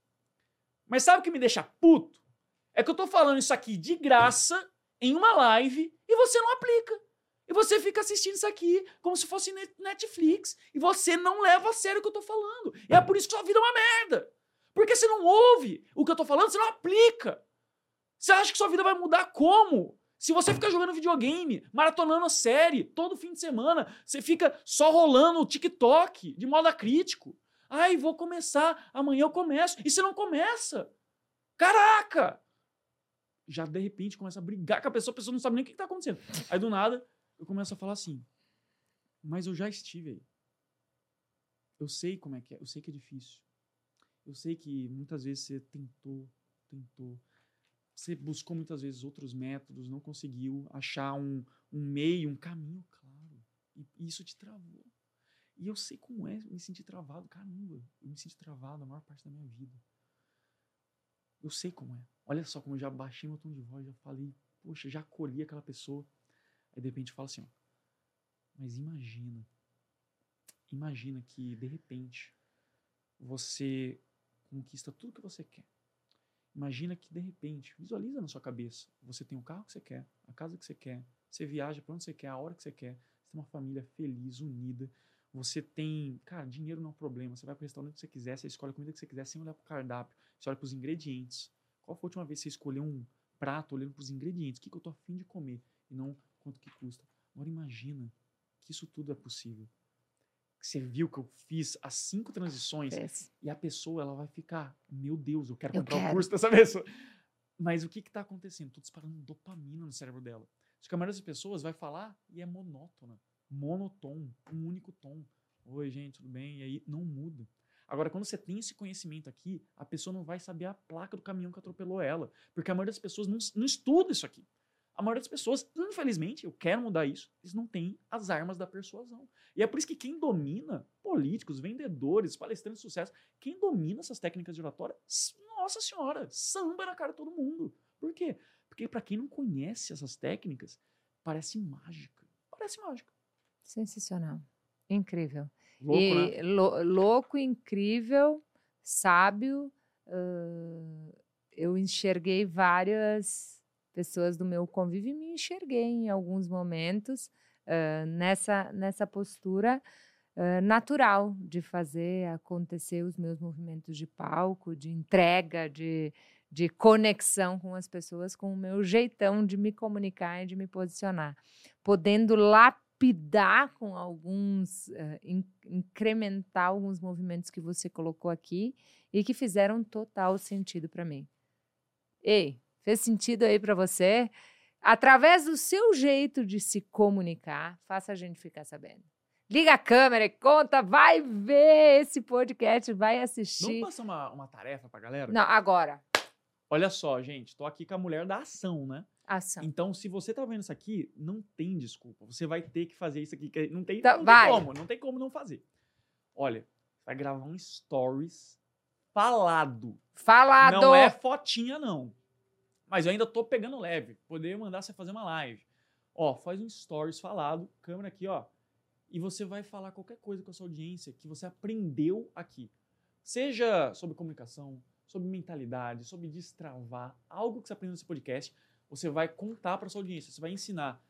Mas sabe o que me deixa puto? É que eu tô falando isso aqui de graça em uma live e você não aplica. E você fica assistindo isso aqui como se fosse Netflix. E você não leva a sério o que eu tô falando. E é por isso que sua vida é uma merda. Porque você não ouve o que eu tô falando, você não aplica. Você acha que sua vida vai mudar como? Se você ficar jogando videogame, maratonando a série todo fim de semana, você fica só rolando o TikTok de modo crítico. Ai, vou começar, amanhã eu começo. E você não começa. Caraca! Já de repente começa a brigar com a pessoa, a pessoa não sabe nem o que está acontecendo. Aí do nada eu começo a falar assim: Mas eu já estive aí. Eu sei como é que é, eu sei que é difícil. Eu sei que muitas vezes você tentou, tentou. Você buscou muitas vezes outros métodos, não conseguiu achar um, um meio, um caminho claro. E isso te travou. E eu sei como é me sentir travado. Caramba, eu me senti travado a maior parte da minha vida. Eu sei como é. Olha só como eu já baixei meu tom de voz, já falei, poxa, já acolhi aquela pessoa. Aí de repente eu falo assim, ó, mas imagina, imagina que de repente você conquista tudo que você quer. Imagina que de repente, visualiza na sua cabeça, você tem o carro que você quer, a casa que você quer, você viaja para onde você quer, a hora que você quer, você tem uma família feliz, unida, você tem, cara, dinheiro não é um problema. Você vai para o restaurante que você quiser, você escolhe a comida que você quiser sem olhar para o cardápio. Você olha para os ingredientes. Qual foi a última vez que você escolheu um prato olhando para os ingredientes? O que, que eu estou afim de comer? E não quanto que custa. Agora imagina que isso tudo é possível. Você viu que eu fiz as cinco transições e a pessoa ela vai ficar, meu Deus, eu quero eu comprar o curso dessa pessoa. Mas o que está acontecendo? Estou disparando dopamina no cérebro dela. Acho que a maioria das pessoas vai falar e é monótona monotom, um único tom. Oi, gente, tudo bem? E aí não muda. Agora, quando você tem esse conhecimento aqui, a pessoa não vai saber a placa do caminhão que atropelou ela. Porque a maioria das pessoas não, não estuda isso aqui. A maioria das pessoas, infelizmente, eu quero mudar isso, eles não têm as armas da persuasão. E é por isso que quem domina, políticos, vendedores, palestrantes de sucesso, quem domina essas técnicas de oratória, nossa senhora, samba na cara de todo mundo. Por quê? Porque para quem não conhece essas técnicas, parece mágica. Parece mágica. Sensacional. Incrível. Louco, e, né? louco, incrível, sábio. Uh, eu enxerguei várias pessoas do meu convívio e me enxerguei em alguns momentos uh, nessa, nessa postura eh, natural de fazer acontecer os meus movimentos de palco, de entrega, de, de conexão com as pessoas, com o meu jeitão de me comunicar e de me posicionar, podendo lapidar com alguns, eh, in- incrementar alguns movimentos que você colocou aqui e que fizeram total sentido para mim. Ei, fez sentido aí para você? Através do seu jeito de se comunicar, faça a gente ficar sabendo. Liga a câmera e conta, vai ver esse podcast, vai Vamos assistir. passar uma, uma tarefa pra galera? Não, agora, Olha só, gente, tô aqui com a mulher da ação, né? Ação. Então, se você tá vendo isso aqui, não tem desculpa. Você vai ter que fazer isso aqui. Não tem, Então, não tem como, não tem como não fazer. Olha, vai gravar um stories falado. Falado! Não é fotinha, não. Mas eu ainda tô pegando leve. Poderia mandar você fazer uma live. Ó, faz um stories falado, câmera aqui, ó. E você vai falar qualquer coisa com a sua audiência que você aprendeu aqui. Seja sobre comunicação, sobre mentalidade, sobre destravar, algo que você aprendeu nesse podcast, você vai contar para sua audiência, você vai ensinar.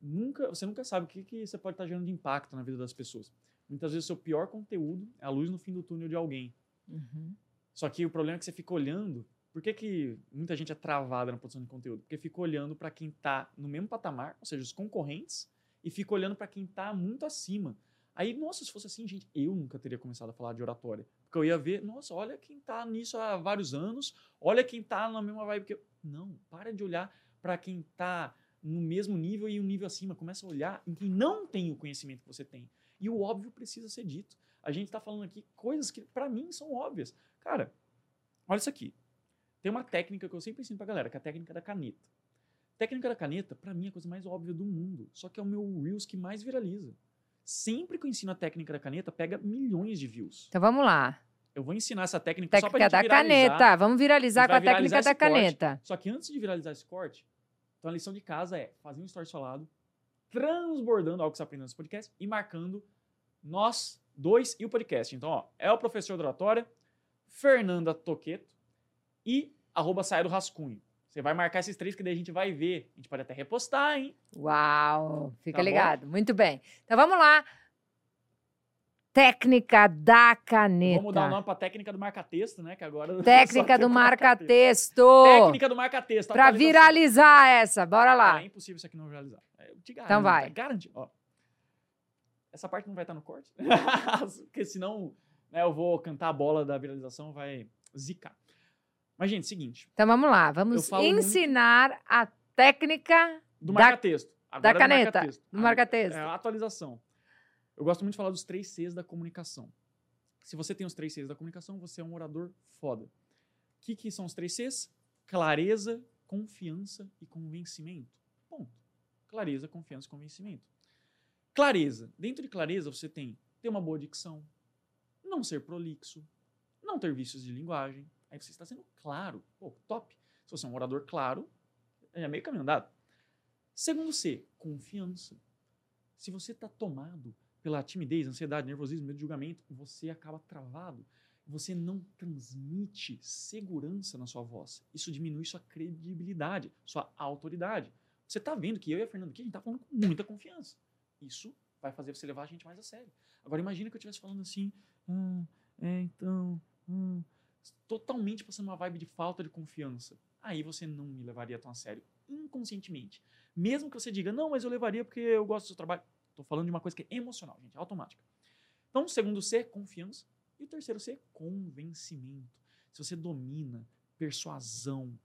Nunca, você nunca sabe o que, que você pode estar gerando de impacto na vida das pessoas. Muitas vezes o seu pior conteúdo é a luz no fim do túnel de alguém. Uhum. Só que o problema é que você fica olhando. Por que, que muita gente é travada na produção de conteúdo? Porque fica olhando para quem está no mesmo patamar, ou seja, os concorrentes, e fica olhando para quem está muito acima. Aí, nossa, se fosse assim, gente, eu nunca teria começado a falar de oratória. Porque eu ia ver, nossa, olha quem está nisso há vários anos, olha quem está na mesma vibe que eu. Não, para de olhar para quem está no mesmo nível e um nível acima. Começa a olhar em quem não tem o conhecimento que você tem. E o óbvio precisa ser dito. A gente está falando aqui coisas que, para mim, são óbvias. Cara, olha isso aqui. Tem uma técnica que eu sempre ensino pra galera, que é a técnica da caneta. Técnica da caneta, pra mim, é a coisa mais óbvia do mundo. Só que é o meu Reels que mais viraliza. Sempre que eu ensino a técnica da caneta, pega milhões de views. Então vamos lá. Eu vou ensinar essa técnica, só pra Técnica gente da viralizar. caneta. Vamos viralizar com a técnica da esse corte. caneta. Só que antes de viralizar esse corte, então a lição de casa é fazer um story falado, transbordando algo que você aprendeu nesse podcast e marcando nós dois e o podcast. Então, ó, é o professor da oratória, Fernanda Toqueto e arroba saia do rascunho. Você vai marcar esses três que daí a gente vai ver. A gente pode até repostar, hein? Uau! Fica Tá bom? ligado. Muito bem. Então vamos lá. Técnica da caneta. Vamos dar o nome pra técnica do marca-texto, né? Que agora Técnica do marca-texto. marca-texto. Técnica do marca-texto. Pra viralizar essa. Bora lá. É impossível isso aqui não viralizar. É, garanto. Então vai. é Garantido. Ó. Essa parte não vai estar no corte. Porque senão né, eu vou cantar a bola da viralização, vai zicar. Mas, gente, seguinte. Então vamos lá. Vamos falo muito- ensinar a técnica Do marca-texto. da é caneta. do marca-texto. É a atualização. Eu gosto muito de falar dos três Cs da comunicação. Se você tem os três Cs da comunicação, você é um orador foda. O que, que são os três Cs? Clareza, confiança e convencimento. Ponto. Clareza, confiança e convencimento. Clareza. Dentro de clareza, você tem ter uma boa dicção, não ser prolixo, não ter vícios de linguagem. Aí você está sendo claro. Pô, top. Se você é um orador claro, é meio caminho andado. Segundo C, confiança. Se você está tomado pela timidez, ansiedade, nervosismo, medo de julgamento, você acaba travado. Você não transmite segurança na sua voz. Isso diminui sua credibilidade, sua autoridade. Você está vendo que eu e a Fernanda aqui, a gente está falando com muita confiança. Isso vai fazer você levar a gente mais a sério. Agora, imagina que eu estivesse falando assim, ah, é, então, hum, totalmente passando uma vibe de falta de confiança. Aí você não me levaria tão a sério, inconscientemente. Mesmo que você diga, não, mas eu levaria porque eu gosto do seu trabalho. Estou falando de uma coisa que é emocional, gente, é automática. Então, o segundo C, confiança. E o terceiro C, convencimento. Se você domina persuasão,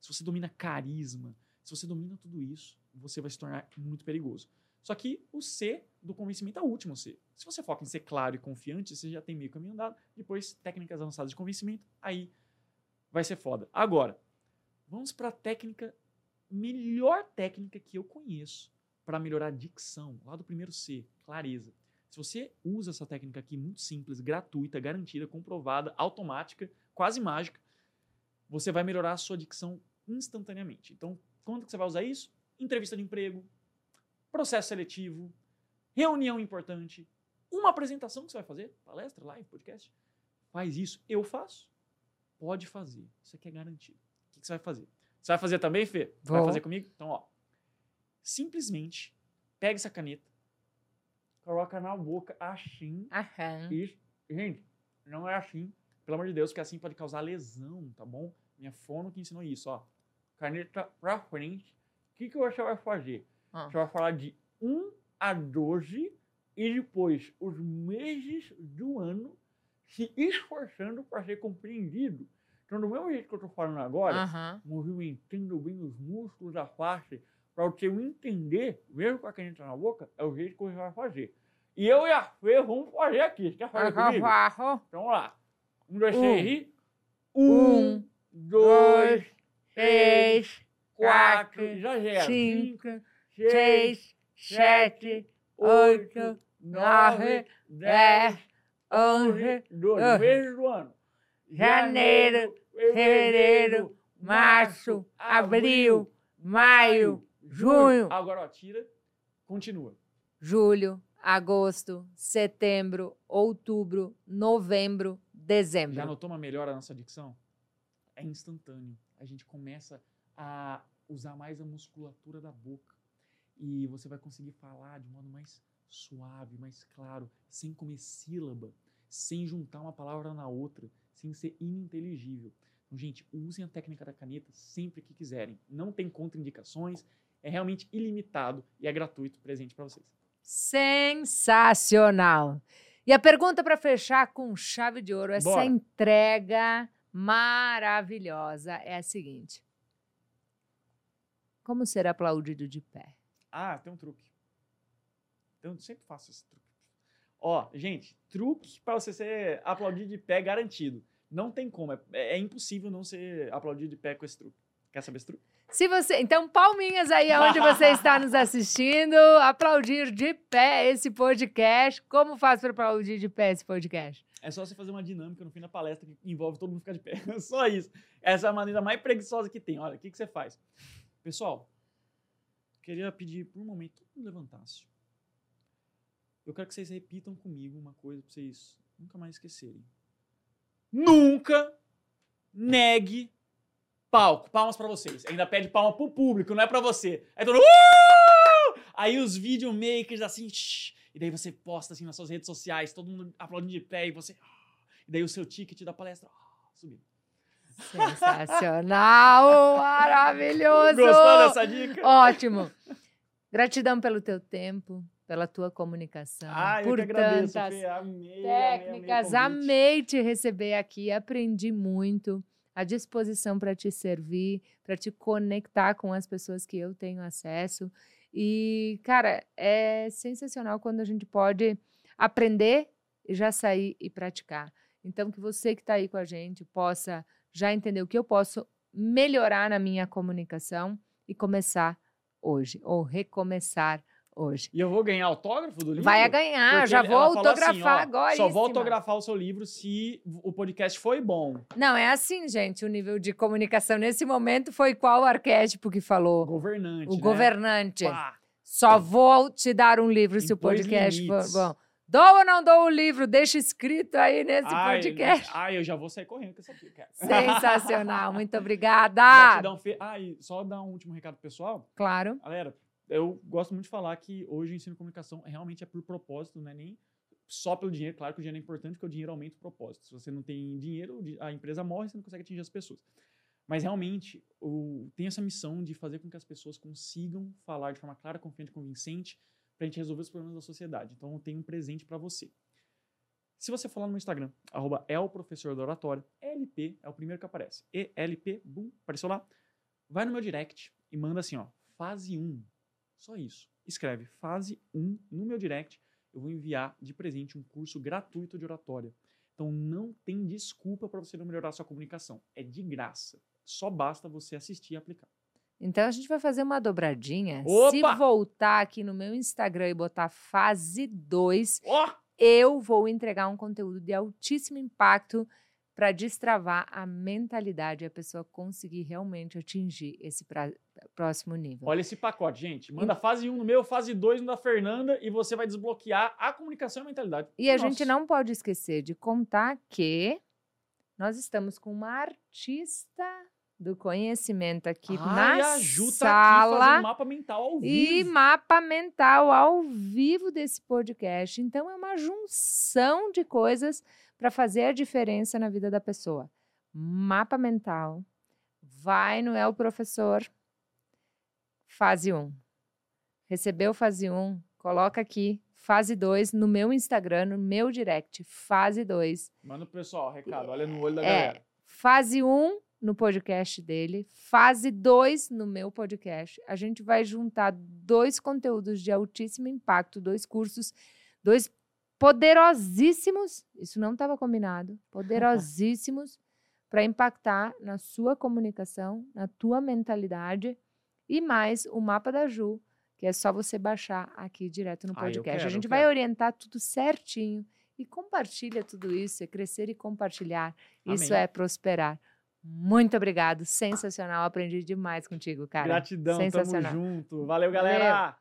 se você domina carisma, se você domina tudo isso, você vai se tornar muito perigoso. Só que o C do convencimento é o último C. Se você foca em ser claro e confiante, você já tem meio caminho andado. Depois, técnicas avançadas de convencimento, aí vai ser foda. Agora, vamos para a técnica, melhor técnica que eu conheço para melhorar a dicção, lá do primeiro C, clareza. Se você usa essa técnica aqui, muito simples, gratuita, garantida, comprovada, automática, quase mágica, você vai melhorar a sua dicção instantaneamente. Então, quando que você vai usar isso? Entrevista de emprego, processo seletivo, reunião importante, uma apresentação que você vai fazer, palestra, live, podcast. Faz isso. Eu faço. Pode fazer. Isso aqui é garantido. O que você vai fazer? Você vai fazer também, Fê? Vai Vou. fazer comigo? Então, ó. Simplesmente pega essa caneta. coloca na boca assim. Aham. Isso. Gente, não é assim. Pelo amor de Deus, que assim pode causar lesão, tá bom? Minha fono que ensinou isso, ó. Caneta pra frente. O que, que você vai fazer? Ah. Você vai falar de 1 a 12 e depois os meses do ano se esforçando para ser compreendido. Então, do mesmo jeito que eu tô falando agora, Aham. movimentando bem os músculos da face, para você entender, mesmo com a caneta na boca, é o jeito que você vai fazer. E eu e a Fê vamos fazer aqui. Você quer fazer comigo? Então vamos lá. Um, dois, Um. três e. Um, Um, dois, três, quatro, exagera. cinco, seis, sete, oito, nove, dez, onze, doze. Meses do ano. Janeiro, fevereiro, março, abril, maio, junho. Agora, ó, tira. Continua. julho, agosto, setembro, outubro, novembro, dezembro. Já notou uma melhora na nossa dicção? É instantâneo. A gente começa a usar mais a musculatura da boca. E você vai conseguir falar de modo mais suave, mais claro, sem comer sílaba, sem juntar uma palavra na outra, sem ser ininteligível. Então, gente, usem a técnica da caneta sempre que quiserem. Não tem contraindicações, é realmente ilimitado e é gratuito presente para vocês. Sensacional. E a pergunta para fechar com chave de ouro, essa Bora. entrega maravilhosa é a seguinte: Como ser aplaudido de pé? Ah, tem um truque. Eu sempre faço esse truque. Ó, gente, truque para você ser aplaudido de pé garantido. Não tem como. É, é impossível não ser aplaudido de pé com esse truque. Quer saber esse truque? Se você, então, palminhas aí aonde você está nos assistindo, aplaudir de pé esse podcast. Como faz para aplaudir de pé esse podcast? É só você fazer uma dinâmica no fim da palestra que envolve todo mundo ficar de pé. só isso. Essa é a maneira mais preguiçosa que tem. Olha, o que, que você faz? Pessoal, queria pedir por um momento todo mundo levantasse. Eu quero que vocês repitam comigo uma coisa pra vocês nunca mais esquecerem. Nunca negue palco. Palmas pra vocês. Ainda pede palma pro público, não é pra você. Aí todo mundo, "Uh!" Aí os videomakers assim, shh, e daí você posta assim nas suas redes sociais, todo mundo aplaudindo de pé e você, "Ah", e daí o seu ticket da palestra, "Ah", subiu. Sensacional! Maravilhoso! Gostou dessa dica? Ótimo. Gratidão pelo teu tempo, pela tua comunicação. Ah, eu por que agradeço, tantas Fê. Amei, amei, amei técnicas. o convite. Amei te receber aqui, aprendi muito. À disposição para te servir, para te conectar com as pessoas que eu tenho acesso. E, cara, é sensacional quando a gente pode aprender e já sair e praticar. Então, que você que está aí com a gente possa já entender o que eu posso melhorar na minha comunicação e começar hoje, ou recomeçar hoje. E eu vou ganhar autógrafo do livro? Vai ganhar, já vou assim, autografar ó, agora. Só vou autografar o seu livro se o podcast foi bom. Não, é assim, gente. O nível de comunicação nesse momento foi qual arquétipo que falou? Governante, O né? governante. Pá. Só vou te dar um livro se o podcast for bom. Dou ou não dou o livro? Deixa escrito aí nesse Ai, podcast. Ai, eu já vou sair correndo com essa aqui, cara. Sensacional. Muito obrigada. Gratidão, Fê. Ah, e só dar um último recado pessoal. Claro. Galera, eu gosto muito de falar que hoje o ensino de comunicação realmente é por propósito, não é nem só pelo dinheiro. Claro que o dinheiro é importante, porque o dinheiro aumenta o propósito. Se você não tem dinheiro, a empresa morre, você não consegue atingir as pessoas. Mas realmente, o, tem essa missão de fazer com que as pessoas consigam falar de forma clara, confiante e convincente para a gente resolver os problemas da sociedade. Então, eu tenho um presente para você. Se você lá no meu Instagram, arroba é o professor do oratório, LP é o primeiro que aparece. ELP, bum, apareceu lá. Vai no meu direct e manda assim, ó, fase 1. Só isso. Escreve fase 1 no meu direct. Eu vou enviar de presente um curso gratuito de oratória. Então não tem desculpa para você não melhorar sua comunicação. É de graça. Só basta você assistir e aplicar. Então a gente vai fazer uma dobradinha. Opa! Se voltar aqui no meu Instagram e botar fase 2, Ó! eu vou entregar um conteúdo de altíssimo impacto para destravar a mentalidade e a pessoa conseguir realmente atingir esse pra- próximo nível. Olha esse pacote, gente. Manda fase 1 no meu, fase 2 no da Fernanda e você vai desbloquear a comunicação e a mentalidade. E a Nossa. gente não pode esquecer de contar que nós estamos com uma artista do conhecimento aqui Ah, na e a Ju tá aqui sala fazendo mapa mental ao e vivo. mapa mental ao vivo desse podcast. Então é uma junção de coisas para fazer a diferença na vida da pessoa. Mapa mental. Vai no El Professor, fase 1. Recebeu fase 1, coloca aqui, fase 2, no meu Instagram, no meu direct, fase 2. Manda pro pessoal, recado, olha no olho da É, galera. fase 1 no podcast dele, fase 2 no meu podcast. A gente vai juntar dois conteúdos de altíssimo impacto, dois cursos, dois poderosíssimos, isso não estava combinado, poderosíssimos para impactar na sua comunicação, na tua mentalidade e mais o mapa da Ju, que é só você baixar aqui direto no Ah, podcast. quero, a gente vai orientar tudo certinho e compartilha tudo isso, é crescer e compartilhar. Isso Amém. é prosperar. Muito obrigado, sensacional, aprendi demais contigo, cara. Gratidão, tamo junto. Valeu, galera.